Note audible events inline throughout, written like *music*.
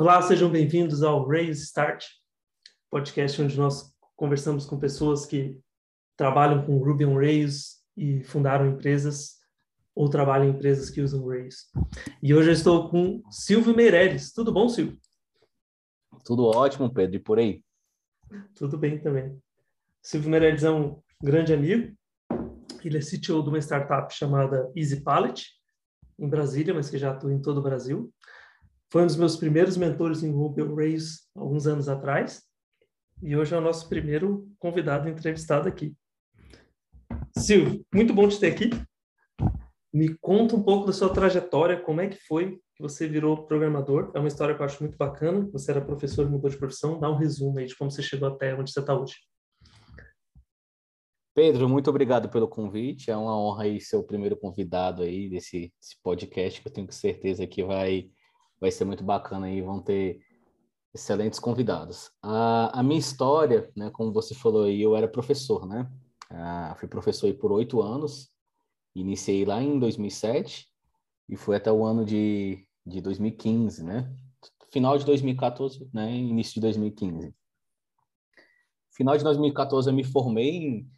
Olá, sejam bem-vindos ao Raise Start, podcast onde nós conversamos com pessoas que trabalham com Ruby on Rails e fundaram empresas ou trabalham em empresas que usam Rails. E hoje eu estou com Silvio Meirelles. Tudo bom, Silvio? Tudo ótimo, Pedro, e por aí? Tudo bem também. Silvio Meirelles é um grande amigo. Ele é CTO de uma startup chamada Easy Palette, em Brasília, mas que já atua em todo o Brasil. Foi um dos meus primeiros mentores em Ruby Rails alguns anos atrás. E hoje é o nosso primeiro convidado entrevistado aqui. Silvio, muito bom te ter aqui. Me conta um pouco da sua trajetória, como é que foi que você virou programador. É uma história que eu acho muito bacana. Você era professor e mudou de profissão. Dá um resumo aí de como você chegou até onde você está hoje. Pedro, muito obrigado pelo convite. É uma honra aí ser o primeiro convidado aí desse, desse podcast, que eu tenho certeza que vai, vai ser muito bacana e vão ter excelentes convidados. A, a minha história, né, como você falou aí, eu era professor, né? Ah, fui professor aí por oito anos. Iniciei lá em 2007 e foi até o ano de de 2015, né? Final de 2014, né? Início de 2015. Final de 2014 eu me formei em,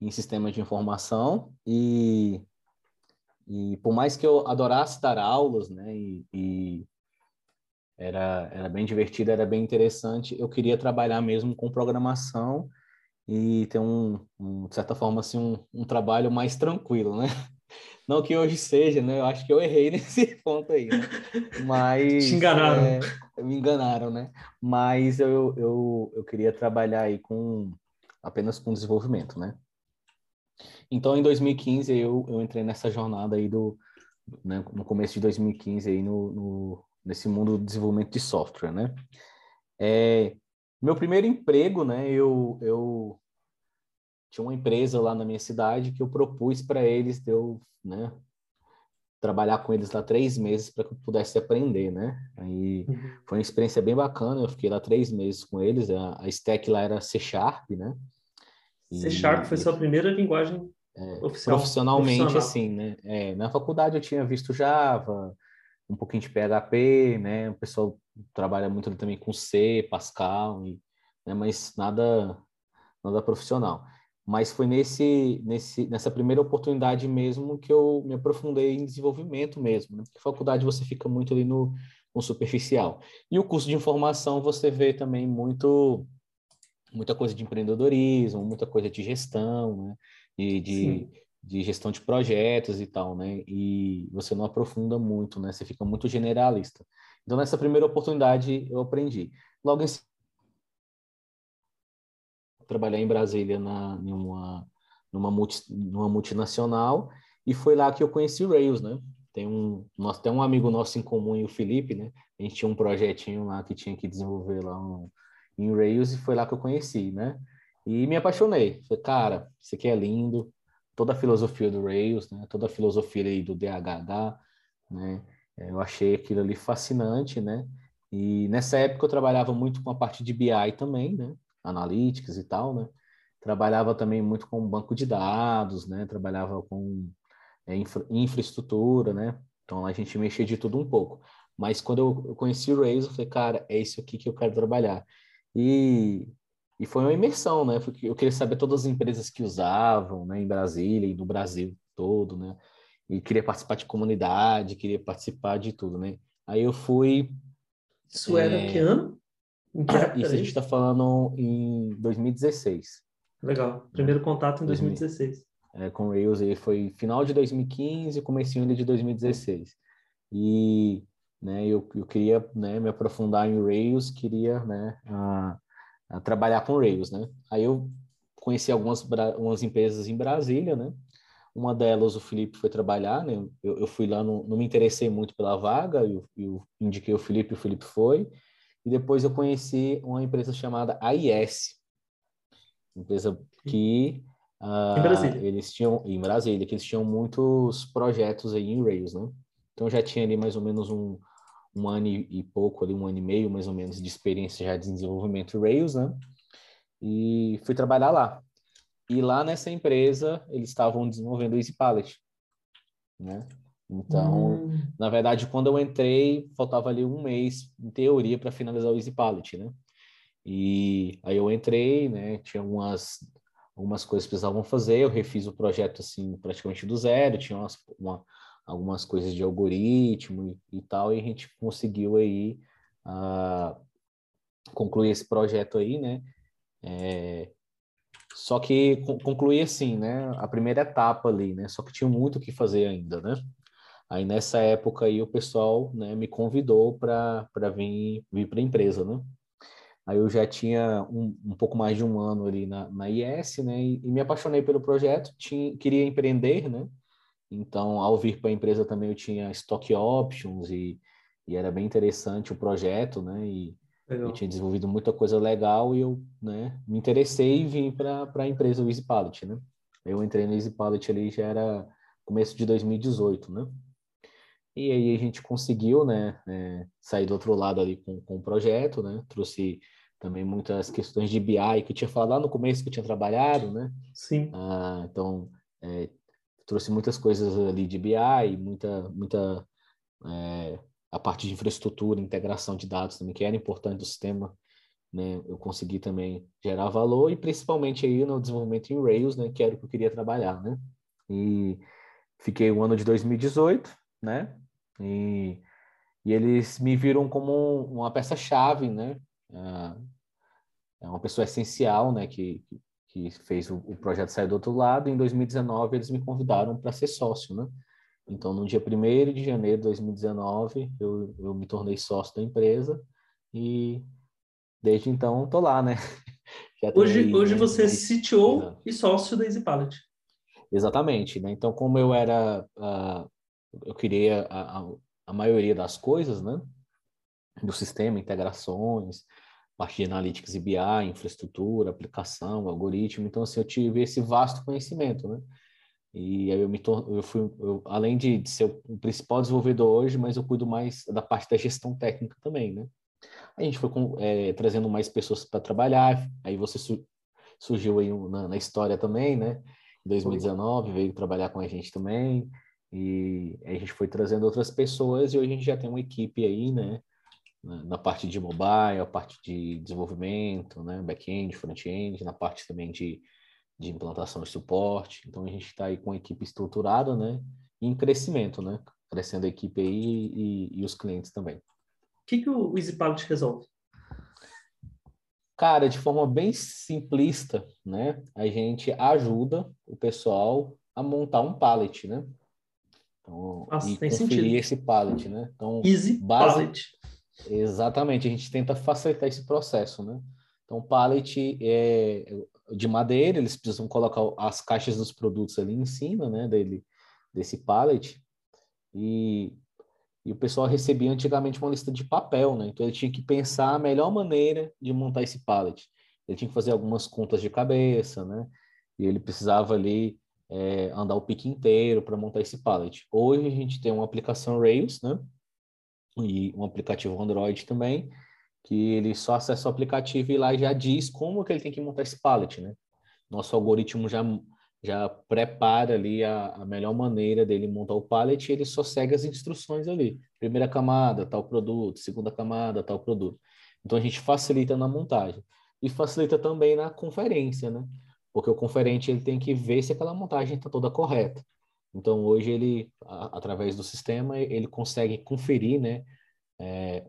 em sistemas de informação e e por mais que eu adorasse dar aulas, né? E, e era era bem divertido, era bem interessante. Eu queria trabalhar mesmo com programação e ter um, um de certa forma assim um, um trabalho mais tranquilo, né? *laughs* Não que hoje seja, né? Eu acho que eu errei *laughs* nesse ponto aí, né? *laughs* Mas... Te enganaram. É, me enganaram, né? Mas eu, eu, eu queria trabalhar aí com apenas com desenvolvimento, né? Então, em 2015, eu, eu entrei nessa jornada aí do... Né, no começo de 2015 aí no, no, nesse mundo do desenvolvimento de software, né? É, meu primeiro emprego, né? Eu, eu tinha uma empresa lá na minha cidade que eu propus para eles de eu, né, trabalhar com eles lá três meses para que eu pudesse aprender, né? Aí uhum. foi uma experiência bem bacana. Eu fiquei lá três meses com eles. A, a stack lá era C Sharp, né? E, C Sharp foi sua primeira linguagem é, oficial, profissionalmente, assim, né? É, na faculdade eu tinha visto Java, um pouquinho de PHP, né? O pessoal trabalha muito também com C, Pascal, e, né? mas nada, nada profissional mas foi nesse, nesse, nessa primeira oportunidade mesmo que eu me aprofundei em desenvolvimento mesmo, né? porque faculdade você fica muito ali no, no superficial. E o curso de informação você vê também muito muita coisa de empreendedorismo, muita coisa de gestão, né? E de, de gestão de projetos e tal, né? E você não aprofunda muito, né? Você fica muito generalista. Então, nessa primeira oportunidade, eu aprendi. Logo em trabalhar em Brasília na, numa, numa, multi, numa multinacional e foi lá que eu conheci o Rails, né? Tem um, nós tem um amigo nosso em comum, o Felipe, né? A gente tinha um projetinho lá que tinha que desenvolver lá um, em Rails e foi lá que eu conheci, né? E me apaixonei. Falei, cara, isso aqui é lindo. Toda a filosofia do Rails, né? Toda a filosofia aí do DHH, né? É, eu achei aquilo ali fascinante, né? E nessa época eu trabalhava muito com a parte de BI também, né? analytics e tal, né? Trabalhava também muito com banco de dados, né? Trabalhava com é, infra, infraestrutura, né? Então a gente mexia de tudo um pouco. Mas quando eu, conheci o Rails, eu falei, cara, é isso aqui que eu quero trabalhar. E, e foi uma imersão, né? Eu queria saber todas as empresas que usavam, né? Em Brasília e no Brasil todo, né? E queria participar de comunidade, queria participar de tudo, né? Aí eu fui. Isso era é... que ano? Isso a gente está falando em 2016. Legal. Primeiro contato em 2016. É, com o Rails aí foi final de 2015, comecinho de 2016. E né, eu, eu queria né, me aprofundar em Rails, queria né, a, a trabalhar com Rails, né? Aí eu conheci algumas, algumas empresas em Brasília, né? Uma delas o Felipe foi trabalhar, né? Eu, eu fui lá, não, não me interessei muito pela vaga, eu, eu indiquei o Felipe, o Felipe foi. E depois eu conheci uma empresa chamada AIS, empresa que uh, em Brasília. eles tinham em Brasília, que eles tinham muitos projetos aí em Rails, né? Então já tinha ali mais ou menos um, um ano e pouco, ali um ano e meio mais ou menos de experiência já de desenvolvimento Rails, né? E fui trabalhar lá. E lá nessa empresa eles estavam desenvolvendo o Easy Palette, né? Então, hum. na verdade, quando eu entrei, faltava ali um mês, em teoria, para finalizar o Easy Palette, né? E aí eu entrei, né? Tinha umas, algumas coisas que precisavam fazer, eu refiz o projeto, assim, praticamente do zero, tinha umas, uma, algumas coisas de algoritmo e, e, tal, e a gente conseguiu aí uh, concluir esse projeto aí, né? É, só que concluí assim, né? A primeira etapa ali, né? Só que tinha muito o que fazer ainda, né? Aí nessa época aí o pessoal né, me convidou para vir, vir para a empresa, né? Aí eu já tinha um, um pouco mais de um ano ali na, na IS, né? E, e me apaixonei pelo projeto, tinha, queria empreender, né? Então, ao vir para a empresa também eu tinha stock options e, e era bem interessante o projeto, né? E legal. eu tinha desenvolvido muita coisa legal e eu, né, me interessei e vim para a empresa Easy Pallet, né? Eu entrei no Easy Pallet ali já era começo de 2018, né? E aí a gente conseguiu, né, é, sair do outro lado ali com, com o projeto, né? Trouxe também muitas questões de BI que eu tinha falado lá no começo que eu tinha trabalhado, né? Sim. Ah, então, é, trouxe muitas coisas ali de BI, muita, muita é, a parte de infraestrutura, integração de dados também, que era importante do sistema, né? Eu consegui também gerar valor e principalmente aí no desenvolvimento em Rails, né? Que era o que eu queria trabalhar, né? E fiquei o ano de 2018, né? E, e eles me viram como uma peça-chave, né? É uma pessoa essencial, né? Que fez o, o projeto sair do outro lado. Em 2019, eles me convidaram para ser sócio, né? Então, no dia 1 de janeiro de 2019, eu, eu me tornei sócio da empresa e desde então estou lá, né? *laughs* hoje aí, hoje né? você é CTO e sócio da Easy Pallet. Exatamente, né? Então, como eu era uh, eu queria a, a, a, maioria das coisas, né? Do sistema, integrações, parte de analytics e BI, infraestrutura, aplicação, algoritmo. Então, assim, eu tive esse vasto conhecimento, né? E aí eu me torno, eu fui, eu, além de, de, ser o principal desenvolvedor hoje, mas eu cuido mais da parte da gestão técnica também, né? A gente foi com, é, trazendo mais pessoas para trabalhar, aí você su, surgiu aí na, na história também, né? Em 2019, veio trabalhar com a gente também. E a gente foi trazendo outras pessoas e hoje a gente já tem uma equipe aí, né? Na parte de mobile, a parte de desenvolvimento, né? Back-end, front-end, na parte também de, de implantação e suporte. Então a gente está aí com a equipe estruturada, né? E em crescimento, né? Crescendo a equipe aí e, e os clientes também. O que, que o EasyPilot resolve? Cara, de forma bem simplista, né? A gente ajuda o pessoal a montar um pallet, né? Então, Nossa, e conferir sentido. esse pallet, né? Então, Easy base... pallet. Exatamente, a gente tenta facilitar esse processo, né? Então, pallet é de madeira, eles precisam colocar as caixas dos produtos ali em cima, né, dele, desse pallet, e, e o pessoal recebia antigamente uma lista de papel, né? Então, ele tinha que pensar a melhor maneira de montar esse pallet. Ele tinha que fazer algumas contas de cabeça, né? E ele precisava ali é, andar o pique inteiro para montar esse pallet. Hoje a gente tem uma aplicação Rails, né? E um aplicativo Android também, que ele só acessa o aplicativo e lá já diz como que ele tem que montar esse pallet, né? Nosso algoritmo já já prepara ali a, a melhor maneira dele montar o pallet e ele só segue as instruções ali. Primeira camada, tal produto, segunda camada, tal produto. Então a gente facilita na montagem e facilita também na conferência, né? porque o conferente ele tem que ver se aquela montagem está toda correta. Então hoje ele, a, através do sistema, ele consegue conferir, né, é,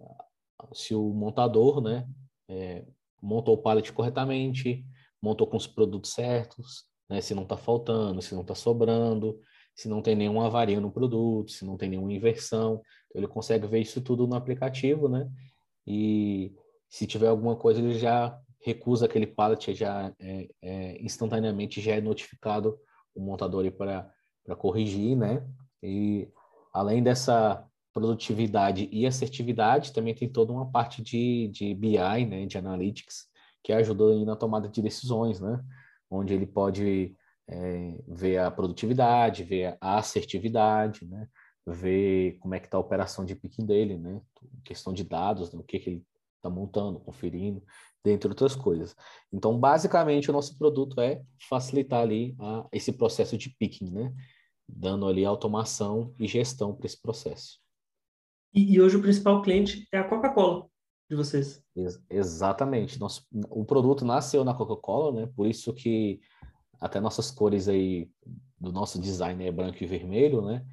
se o montador, né, é, montou o pallet corretamente, montou com os produtos certos, né, se não está faltando, se não está sobrando, se não tem nenhuma avaria no produto, se não tem nenhuma inversão. Então, ele consegue ver isso tudo no aplicativo, né? E se tiver alguma coisa, ele já recusa aquele pallet, já é, é, instantaneamente já é notificado o montador para corrigir, né? E além dessa produtividade e assertividade, também tem toda uma parte de, de BI, né, de analytics, que ajuda na tomada de decisões, né? Onde ele pode é, ver a produtividade, ver a assertividade, né? Ver como é que está a operação de picking dele, né? Questão de dados, né? o que, que ele está montando, conferindo dentre outras coisas. Então, basicamente, o nosso produto é facilitar ali a, esse processo de picking, né? Dando ali automação e gestão para esse processo. E, e, hoje o principal cliente é a Coca-Cola de vocês. Ex exatamente. Nosso, o produto nasceu na Coca-Cola, né? Por isso que até nossas cores aí do nosso design é branco e vermelho, né?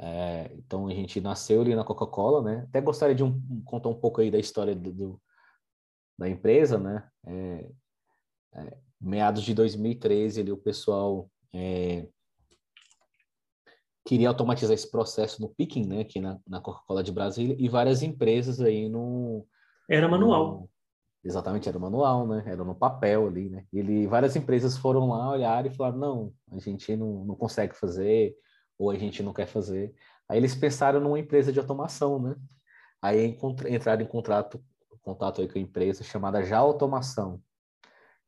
É, então a gente nasceu ali na Coca-Cola, né? Até gostaria de um, contar um pouco aí da história do, do da empresa, né? É, é, meados de 2013 ali o pessoal é, queria automatizar esse processo no picking, né? Aqui na, na Coca-Cola de Brasília e várias empresas aí no era manual. No, exatamente, era manual, né? Era no papel ali, né? E ele, várias empresas foram lá olhar e falaram não, a gente não, não consegue fazer ou a gente não quer fazer. Aí eles pensaram numa empresa de automação, né? Aí entraram em contrato, contato aí com a empresa chamada Já Automação,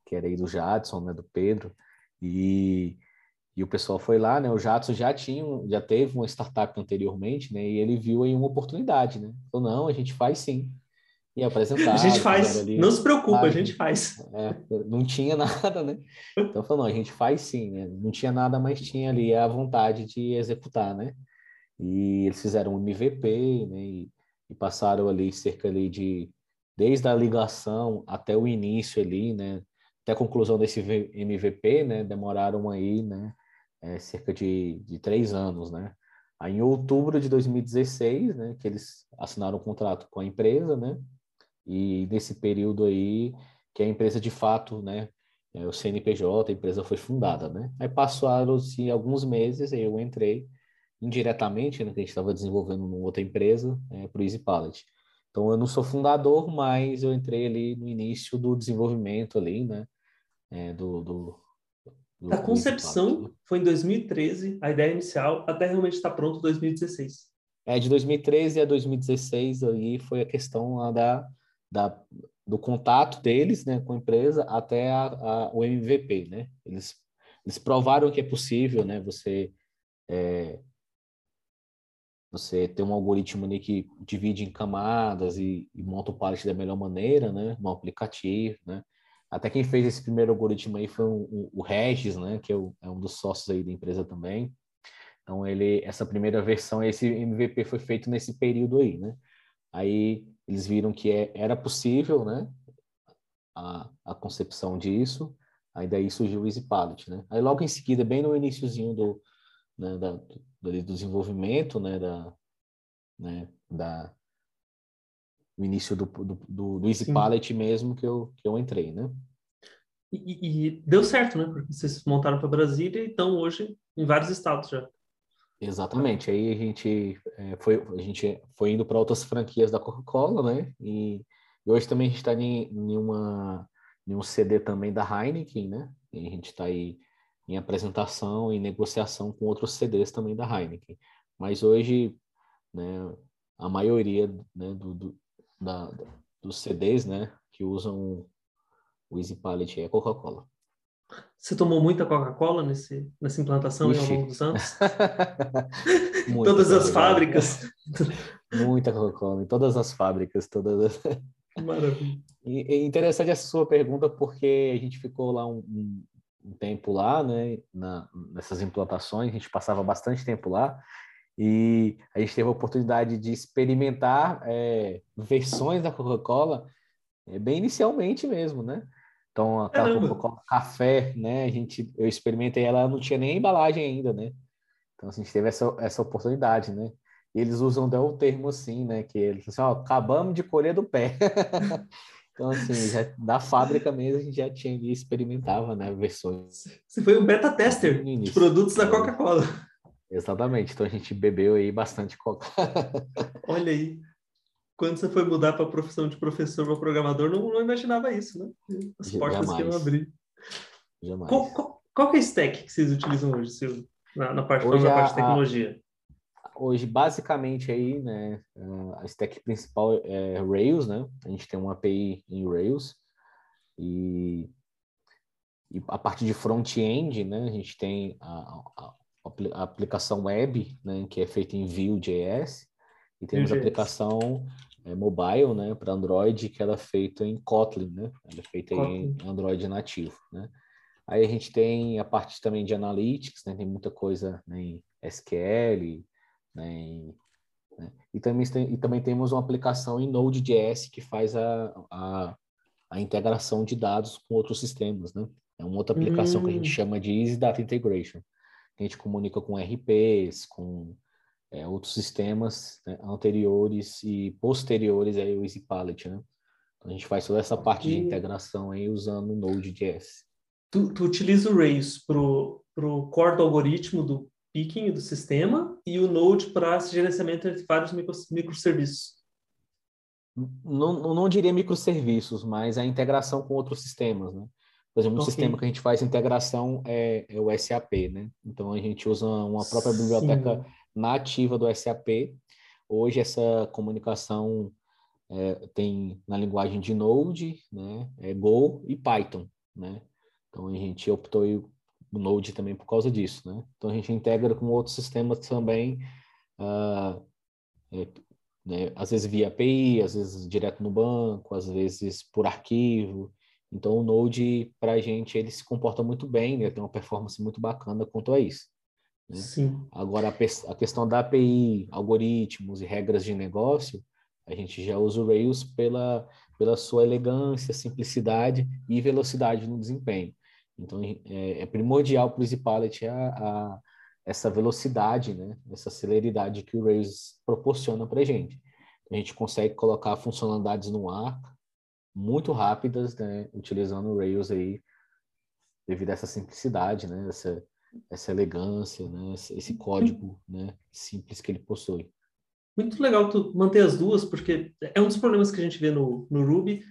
que era aí do Jadson, né, do Pedro, e, e o pessoal foi lá, né, o Jadson já tinha, já teve uma startup anteriormente, né, e ele viu aí uma oportunidade, né, falou, não, a gente faz sim, e apresentar. A gente faz, ali, não se preocupa, a gente faz. É, não tinha *laughs* nada, né? Então falou, não, a gente faz sim, né? Não tinha nada, mas tinha ali a vontade de executar, né? E eles fizeram um MVP, né? E, e passaram ali cerca ali de desde a ligação até o início ali, né? Até a conclusão desse MVP, né? Demoraram aí, né? É, cerca de, de três anos, né? Aí, em outubro de 2016, né? Que eles assinaram um contrato com a empresa, né? E nesse período aí, que a empresa de fato, né, é, o CNPJ, a empresa foi fundada, né? Aí passaram-se alguns meses, aí eu entrei indiretamente, né, que a gente estava desenvolvendo numa outra empresa, é, para o Easy Pallet. Então eu não sou fundador, mas eu entrei ali no início do desenvolvimento ali, né, é, do, do, do, a concepção né. foi em 2013, a ideia inicial, até realmente estar pronto em 2016. É, de 2013 a 2016 aí foi a questão da da, do contato deles né, com a empresa até a, a, o MVP. Né? Eles, eles provaram que é possível né, você, é, você ter um algoritmo ali que divide em camadas e, e monta o pallet da melhor maneira, né, no aplicativo. Né? Até quem fez esse primeiro algoritmo aí foi um, o Regis, né, que é, o, é um dos sócios aí da empresa também. Então, ele, essa primeira versão, esse MVP foi feito nesse período aí, né? Aí eles viram que é, era possível, né, a, a concepção disso, aí daí surgiu o Easy Palette, né. Aí logo em seguida, bem no iníciozinho do, né, da, do, do desenvolvimento, né, da, né, da, no início do, do, do, do Easy Sim. Palette mesmo que eu, que eu entrei, né. E, e, deu certo, né? Porque vocês montaram para Brasília e estão hoje em vários estados já. Exatamente. Aí a gente é, foi, a gente foi indo para outras franquias da Coca-Cola, né? E, e, hoje também a gente está em, em, uma, em um CD também da Heineken, né? E a gente está aí em apresentação e negociação com outros CDs também da Heineken. Mas hoje, né, a maioria né, do, do da, dos CDs, né, que usam o Easy Palette é Coca-Cola. Você tomou muita Coca-Cola nesse, nessa implantação ao longo dos anos? *laughs* todas as fábricas. Muita Coca-Cola, em todas as fábricas, todas. *laughs* Maravilha. E é interessante essa sua pergunta porque a gente ficou lá um, um, um tempo lá, né, na, nessas implantações, a gente passava bastante tempo lá e a gente teve a oportunidade de experimentar é, versões da Coca-Cola é, bem inicialmente mesmo, né? Então, aquela Coca-Cola café, né? A gente, eu experimentei ela, não tinha nem embalagem ainda, né? Então, assim, a gente teve essa, essa oportunidade, né? E eles usam até o termo assim, né? Que eles assim, ó, acabamos de colher do pé. *laughs* então, assim, já, da fábrica mesmo a gente já tinha ali, experimentava, né? Versões. Você foi um beta tester de produtos da Coca-Cola. Exatamente. Então a gente bebeu aí bastante Coca. *laughs* Olha aí quando você foi mudar para a profissão de professor para programador, não, não, imaginava isso, né? As portas Jamais. que iam abrir. Jamais. Qual, qual, qual é a stack que vocês utilizam hoje, Silvio? Na, na parte, hoje na parte de tecnologia? A, hoje, basicamente, aí, né, a stack principal é Rails, né? A gente tem uma API em Rails e, e a parte de front-end, né? A gente tem a, a, a aplicação web, né, que é feita em Vue.js e temos a aplicação é, mobile, né, para Android, que ela é feita em Kotlin, né? Ela é feita em Android nativo, né? Aí a gente tem a parte também de analytics, né? Tem muita coisa né, em, SQL, né? E, né? e, também, e também temos uma aplicação em Node.js que faz a, a, a, integração de dados com outros sistemas, né? É uma outra aplicação hum. que a gente hum. chama de Easy Data Integration. A gente comunica com RPs, com é, outros sistemas né, anteriores e posteriores aí o EasyPalette, né? Então, a gente faz toda essa parte de integração aí usando o Node.js. Tu, tu utiliza o Rails para o core do algoritmo do picking do sistema e o Node para esse gerenciamento entre vários micro, microserviços. Não, não diria microserviços, mas a integração com outros sistemas, né? Por exemplo, um okay. sistema que a gente faz integração é, é, o SAP, né? Então a gente usa uma própria biblioteca Sim. nativa do SAP. Hoje essa comunicação é, tem na linguagem de Node, né? É Go e Python, né? Então a gente optou o Node também por causa disso, né? Então a gente integra com outros sistemas também, uh, é, né? às vezes via API, às vezes direto no banco, às vezes por arquivo. Então, o Node, para a gente, ele se comporta muito bem, né? tem uma performance muito bacana quanto a isso. Né? Sim. Agora, a, a, questão da API, algoritmos e regras de negócio, a gente já usa o Rails pela, pela sua elegância, simplicidade e velocidade no desempenho. Então, é, é primordial para o EasyPalette a, a, essa velocidade, né? essa celeridade que o Rails proporciona para a gente. A gente consegue colocar funcionalidades no ar muito rápidas, né, utilizando o Rails aí, devido a essa simplicidade, né, essa, essa elegância, né, esse código, né, simples que ele possui. Muito legal tu manter as duas, porque é um dos problemas que a gente vê no, no Ruby.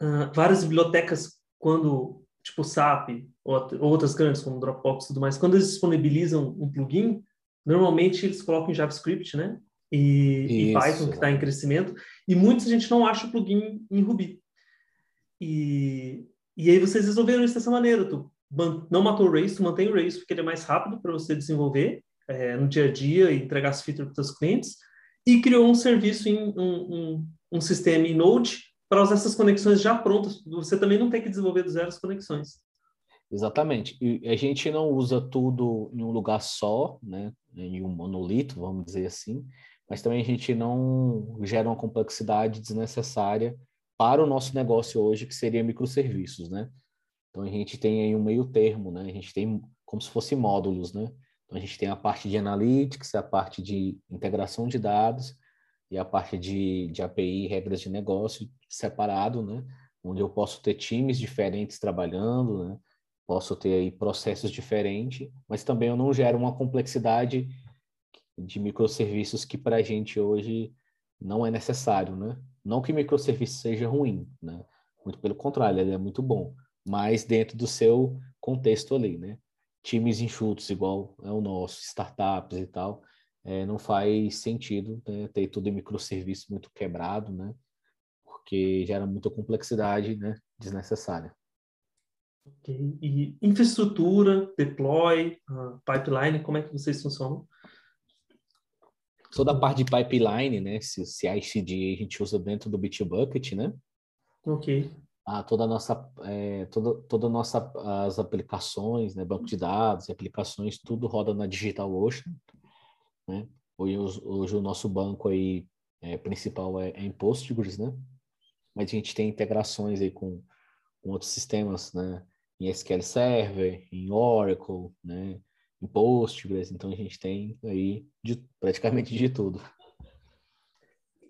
Uh, várias bibliotecas, quando, tipo SAP, ou outras grandes, como Dropbox e tudo mais, quando eles disponibilizam um plugin, normalmente eles colocam em JavaScript, né? e, e Python, que está em crescimento, e muita gente não acha o plugin em Ruby. E, e aí vocês resolveram isso dessa maneira, tu não matou o Race, tu mantém o Race porque ele é mais rápido para você desenvolver é, no dia a dia e entregar as features para os clientes, e criou um serviço em um, um, um sistema em Node para usar essas conexões já prontas. Você também não tem que desenvolver do zero as conexões. Exatamente. E a gente não usa tudo em um lugar só, né? em um monolito, vamos dizer assim mas também a gente não gera uma complexidade desnecessária para o nosso negócio hoje, que seria microserviços, né? Então a gente tem aí um meio termo, né? A gente tem como se fosse módulos, né? Então a gente tem a parte de analytics, a parte de integração de dados e a parte de, de API, regras de negócio separado, né? Onde eu posso ter times diferentes trabalhando, né? Posso ter aí processos diferentes, mas também eu não gero uma complexidade de microserviços que para a gente hoje não é necessário, né? Não que microserviço seja ruim, né? Muito pelo contrário, ele é muito bom, mas dentro do seu contexto ali, né? Times enxutos igual é o nosso, startups e tal, é, não faz sentido né? ter tudo em microserviço muito quebrado, né? Porque gera muita complexidade, né? Desnecessária. Ok. E infraestrutura, deploy, uh, pipeline, como é que vocês funcionam? Toda a parte de pipeline, né? Se, se a ICD a gente usa dentro do Bitbucket, né? Ok. Ah, toda a nossa, é, toda, toda nossa, as aplicações, né? Banco de dados, aplicações, tudo roda na DigitalOcean, né? Hoje, hoje o nosso banco aí é, principal é, é em Postgres, né? Mas a gente tem integrações aí com, com outros sistemas, né? Em SQL Server, em Oracle, né? Em Postgres, então a gente tem aí de, praticamente de tudo.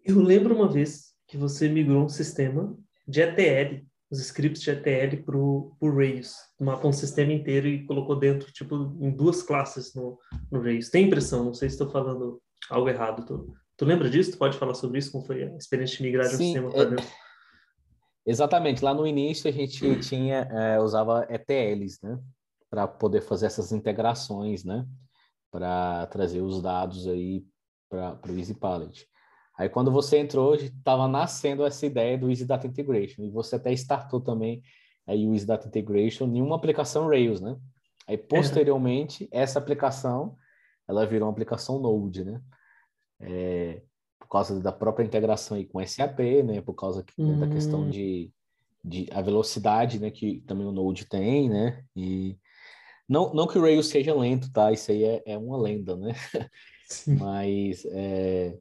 Eu lembro uma vez que você migrou um sistema de ETL, os scripts de ETL para o Rails, matou um sistema inteiro e colocou dentro, tipo, em duas classes no, no Rails. Tem impressão, não sei se estou falando algo errado. Tu, tu lembra disso? Tu pode falar sobre isso? Como foi a experiência de migrar de um sistema para é... dentro? Exatamente. Lá no início a gente tinha, é, usava ETLs, né? Para poder fazer essas integrações, né? Para trazer os dados aí para o Easy Palette. Aí quando você entrou, estava nascendo essa ideia do Easy Data Integration e você até startou também aí o Easy Data Integration em uma aplicação Rails, né? Aí posteriormente é. essa aplicação ela virou uma aplicação Node, né? É, por causa da própria integração aí com SAP, né? Por causa hum. da questão hum. de, de a velocidade, né? Que também o Node tem, né? E Não, não que o Rails seja lento, tá? Isso aí é, é uma lenda, né? *laughs* Sim. Mas é,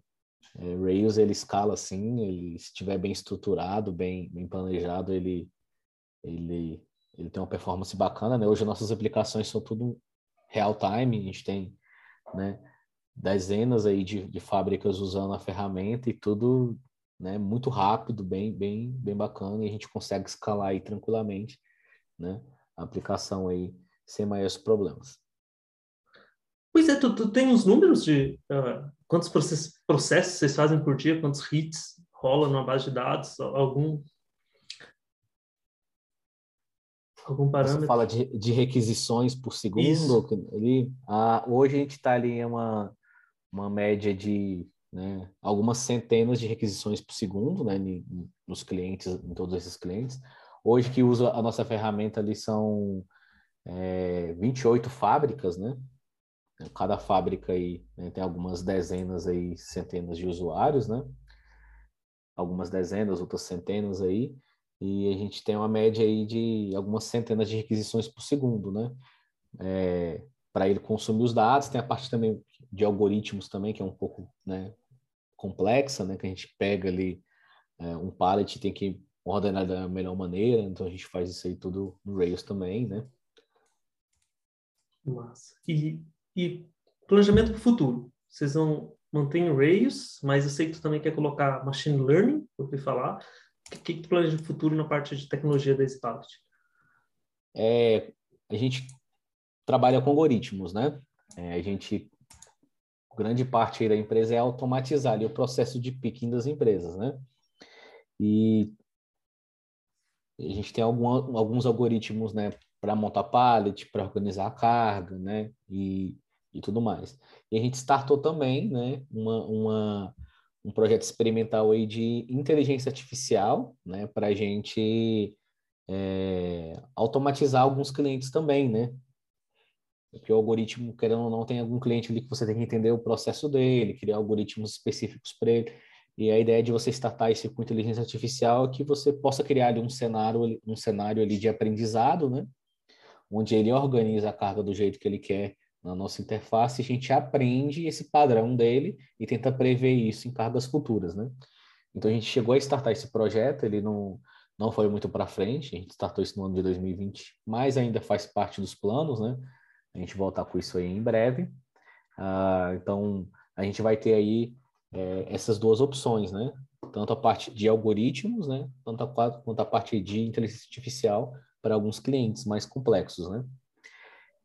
é, Rails ele escala assim, ele se estiver bem estruturado, bem, bem planejado, ele, ele, ele tem uma performance bacana, né? Hoje nossas aplicações são tudo real time, a gente tem, né? Dezenas aí de, de fábricas usando a ferramenta e tudo, né? Muito rápido, bem, bem, bem bacana e a gente consegue escalar aí tranquilamente, né? A aplicação aí sem maiores problemas. Pois é, tu, tu tem os números de uh, quantos processos, processos vocês fazem por dia, quantos hits rola numa base de dados, algum algum parâmetro? Você fala de, de requisições por segundo? Ali, ah, hoje a gente está ali em uma, uma média de né, algumas centenas de requisições por segundo né, nos clientes, em todos esses clientes. Hoje que usa a nossa ferramenta ali são é, 28 fábricas, né? Cada fábrica aí né, tem algumas dezenas aí, centenas de usuários, né? Algumas dezenas, outras centenas aí. E a gente tem uma média aí de algumas centenas de requisições por segundo, né? É, para ele consumir os dados, tem a parte também de algoritmos também, que é um pouco né, complexa, né? Que a gente pega ali é, um pallet tem que ordenar da melhor maneira, então a gente faz isso aí tudo no Rails também, né? Massa. E, e planejamento para o futuro? Vocês vão manter Rails, mas eu sei que tu também quer colocar Machine Learning, ouvi falar. O que, que tu planeja no futuro na parte de tecnologia da Spallet? É, a gente trabalha com algoritmos, né? É, a gente grande parte da empresa é automatizar ali, o processo de picking das empresas, né? E a gente tem algum, alguns algoritmos, né, para montar pallet, para organizar a carga, né? E, e tudo mais. E a gente startou também, né? Uma, uma, um projeto experimental aí de inteligência artificial, né? Para a gente é, automatizar alguns clientes também, né? Porque o algoritmo, querendo ou não, tem algum cliente ali que você tem que entender o processo dele, criar algoritmos específicos para ele. E a ideia de você startar isso com inteligência artificial é que você possa criar ali um cenário, um cenário ali de aprendizado, né? Onde ele organiza a carga do jeito que ele quer na nossa interface, a gente aprende esse padrão dele e tenta prever isso em cargas futuras, né? Então a gente chegou a startar esse projeto, ele não, não foi muito para frente, a gente startou isso no ano de 2020, mas ainda faz parte dos planos, né? A gente voltar com isso aí em breve. Uh, então a gente vai ter aí é, essas duas opções, né? Tanto a parte de algoritmos, né? Tanto a, quanto a parte de inteligência artificial para alguns clientes mais complexos, né?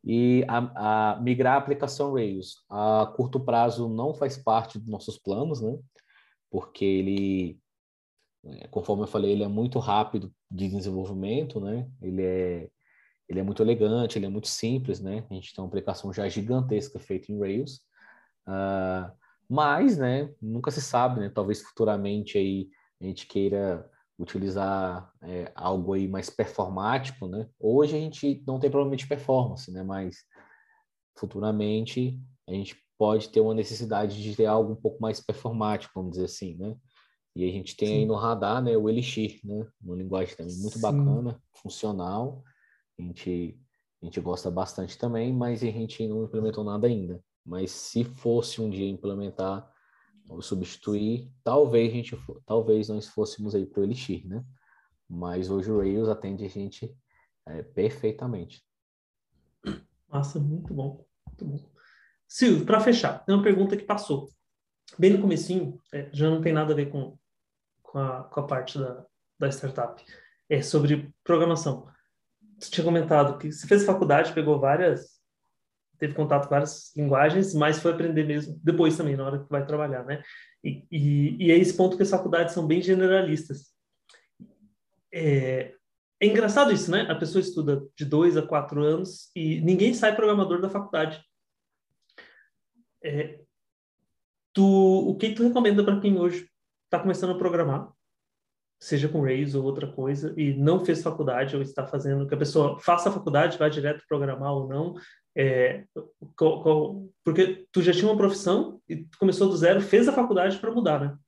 E a, a, migrar a aplicação Rails a curto prazo não faz parte dos nossos planos, né? Porque ele, é, conforme eu falei, ele é muito rápido de desenvolvimento, né? Ele é, ele é muito elegante, ele é muito simples, né? A gente tem uma aplicação já gigantesca feita em Rails. Uh, mas, né, nunca se sabe, né? Talvez futuramente aí a gente queira utilizar é, algo aí mais performático, né? Hoje a gente não tem problema de performance, né? Mas futuramente a gente pode ter uma necessidade de ter algo um pouco mais performático, vamos dizer assim, né? E a gente tem Sim. aí no radar, né, o Elixir, né? Uma linguagem também muito Sim. bacana, funcional. A gente, a gente gosta bastante também, mas a gente não implementou nada ainda. Mas se fosse um dia implementar, substituir, talvez a gente, talvez nós fôssemos aí para o Elixir, né? Mas hoje o Rails atende a gente é, perfeitamente. Nossa, muito bom, muito bom. Silvio, para fechar, tem uma pergunta que passou. Bem no comecinho, é, já não tem nada a ver com, com, a, com a parte da, da startup. É sobre programação. Você tinha comentado que você fez faculdade, pegou várias teve contato com várias linguagens, mas foi aprender mesmo depois também, na hora que vai trabalhar, né? E, e, e é esse ponto que as faculdades são bem generalistas. É, é engraçado isso, né? A pessoa estuda de dois a quatro anos e ninguém sai programador da faculdade. É, tu, o que tu recomenda para quem hoje está começando a programar, seja com Rails ou outra coisa, e não fez faculdade ou está fazendo, que a pessoa faça a faculdade, vai direto programar ou não, é, qual, qual, porque tu já tinha uma profissão e tu começou do zero, fez a faculdade para mudar, né?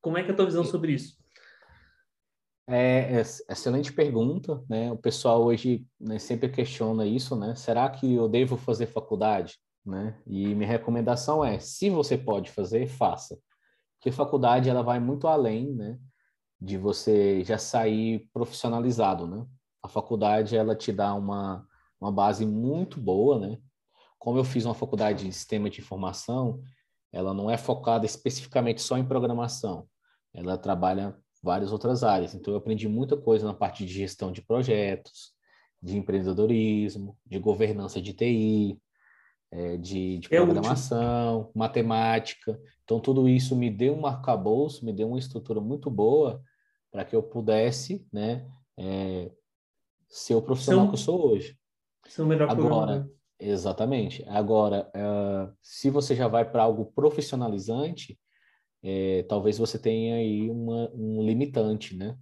Como é que é a tua visão sobre isso? É, é, excelente pergunta, né? O pessoal hoje né, sempre questiona isso, né? Será que eu devo fazer faculdade, né? E minha recomendação é, se você pode fazer, faça, porque faculdade ela vai muito além, né? De você já sair profissionalizado, né? A faculdade ela te dá uma uma base muito boa, né? Como eu fiz uma faculdade de sistema de informação, ela não é focada especificamente só em programação, ela trabalha várias outras áreas. Então, eu aprendi muita coisa na parte de gestão de projetos, de empreendedorismo, de governança de TI, é, de, de é programação, útil. matemática. Então, tudo isso me deu um arcabouço, me deu uma estrutura muito boa para que eu pudesse né, é, ser o profissional que eu sou hoje. Ser o melhor Agora, exatamente. Agora, uh, se você já vai para algo profissionalizante, é, talvez você tenha aí uma, um limitante, né?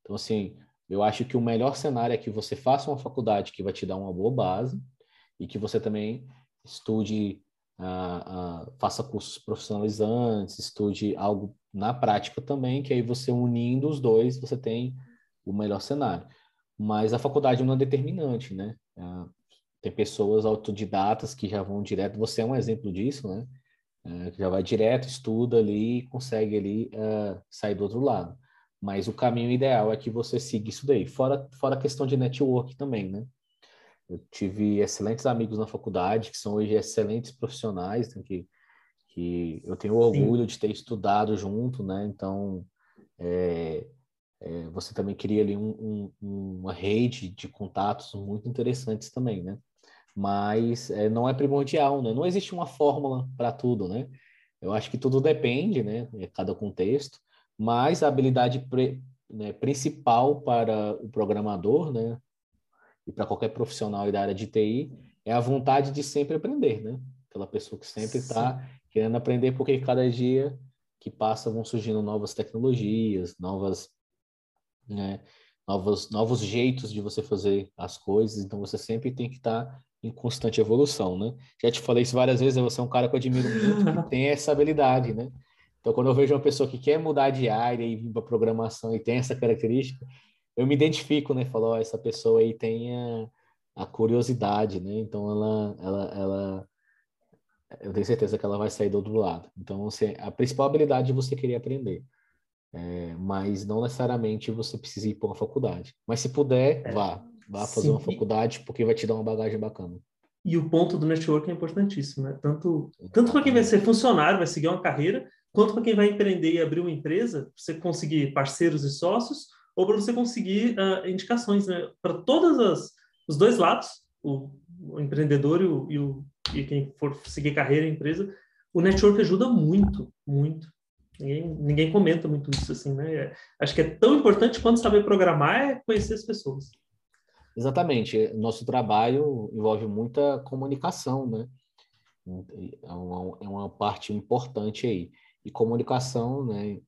Então, assim, eu acho que o melhor cenário é que você faça uma faculdade que vai te dar uma boa base e que você também estude, uh, uh, faça cursos profissionalizantes, estude algo na prática também, que aí você unindo os dois, você tem o melhor cenário. Mas a faculdade não é determinante, né? Uh, tem pessoas autodidatas que já vão direto, você é um exemplo disso, né? É, que já vai direto, estuda ali e consegue ali uh, sair do outro lado. Mas o caminho ideal é que você siga isso daí. Fora, fora a questão de network também, né? Eu tive excelentes amigos na faculdade, que são hoje excelentes profissionais, né? que, que eu tenho orgulho Sim. de ter estudado junto, né? Então, é, é, você também cria ali um, um, uma rede de contatos muito interessantes também, né? mas é, não é primordial, né? Não existe uma fórmula para tudo, né? Eu acho que tudo depende, né? É cada contexto, mas a habilidade pre, né, principal para o programador, né? E para qualquer profissional da área de TI é a vontade de sempre aprender, né? Aquela pessoa que sempre está querendo aprender, porque cada dia que passa vão surgindo novas tecnologias, novas, né? Novos, novos jeitos de você fazer as coisas, então você sempre tem que estar tá em constante evolução, né? Já te falei isso várias vezes, você é um cara que eu admiro muito, que *laughs* tem essa habilidade, né? Então, quando eu vejo uma pessoa que quer mudar de área e vir para programação e tem essa característica, eu me identifico, né? Falo, oh, essa pessoa aí tem a, a, curiosidade, né? Então, ela, ela, ela, eu tenho certeza que ela vai sair do outro lado. Então, você, a principal habilidade é você querer aprender. É, mas não necessariamente você precisa ir para uma faculdade. Mas se puder, é. vá. Vá fazer Sim. uma faculdade porque vai te dar uma bagagem bacana. E o ponto do network é importantíssimo, né? Tanto, tanto para quem vai ser funcionário, vai seguir uma carreira, quanto para quem vai empreender e abrir uma empresa, você conseguir parceiros e sócios, ou para você conseguir uh, indicações, né? Para todos as, os dois lados, o, o empreendedor e, o, e, o, e quem for seguir carreira e empresa, o network ajuda muito, muito. Ninguém, ninguém comenta muito isso, assim, né? É, acho que é tão importante quanto saber programar é conhecer as pessoas. Exatamente. Nosso trabalho envolve muita comunicação, né? É uma, é uma parte importante aí. E comunicação, né?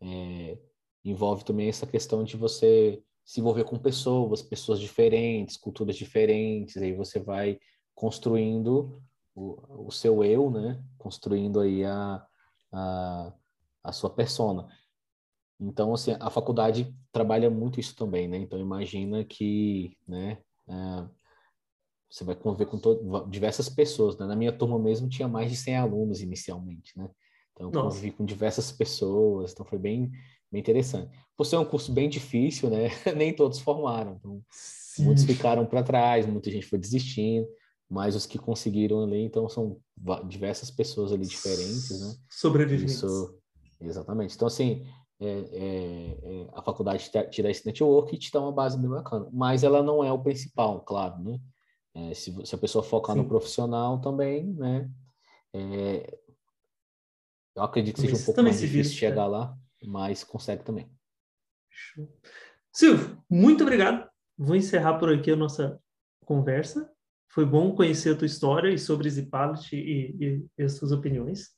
É, envolve também essa questão de você se envolver com pessoas, pessoas diferentes, culturas diferentes, aí você vai construindo o, o seu eu, né? Construindo aí a, a, a sua persona. Então, assim, a faculdade trabalha muito isso também, né? Então, imagina que, né, é, você vai conviver com todo, diversas pessoas, né? Na minha turma mesmo tinha mais de 100 alunos inicialmente, né? Então, eu convivi com diversas pessoas, então foi bem, bem interessante. Por ser um curso bem difícil, né? *laughs* Nem todos formaram, então Sim. muitos ficaram para trás, muita gente foi desistindo, mas os que conseguiram ali, então são diversas pessoas ali diferentes, né? Sobreviventes. Isso, exatamente. Então, assim, é, é, é, a faculdade te dá esse network e te dá uma base bem bacana. Mas ela não é o principal, claro, né? É, se, se, a pessoa focar Sim. no profissional também, né? É, eu acredito que seja um pouco mais difícil chegar lá, mas consegue também. Silvio, muito obrigado. Vou encerrar por aqui a nossa conversa. Foi bom conhecer a tua história e sobre Zipalit e, e, e as suas opiniões.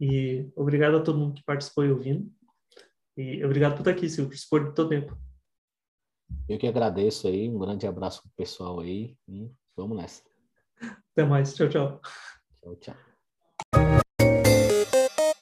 E obrigado a todo mundo que participou e ouvindo. E obrigado por estar aqui, Silvio, por expor do teu tempo. Eu que agradeço aí, um grande abraço pro pessoal aí e vamos nessa. Até mais, tchau, tchau. Tchau, tchau.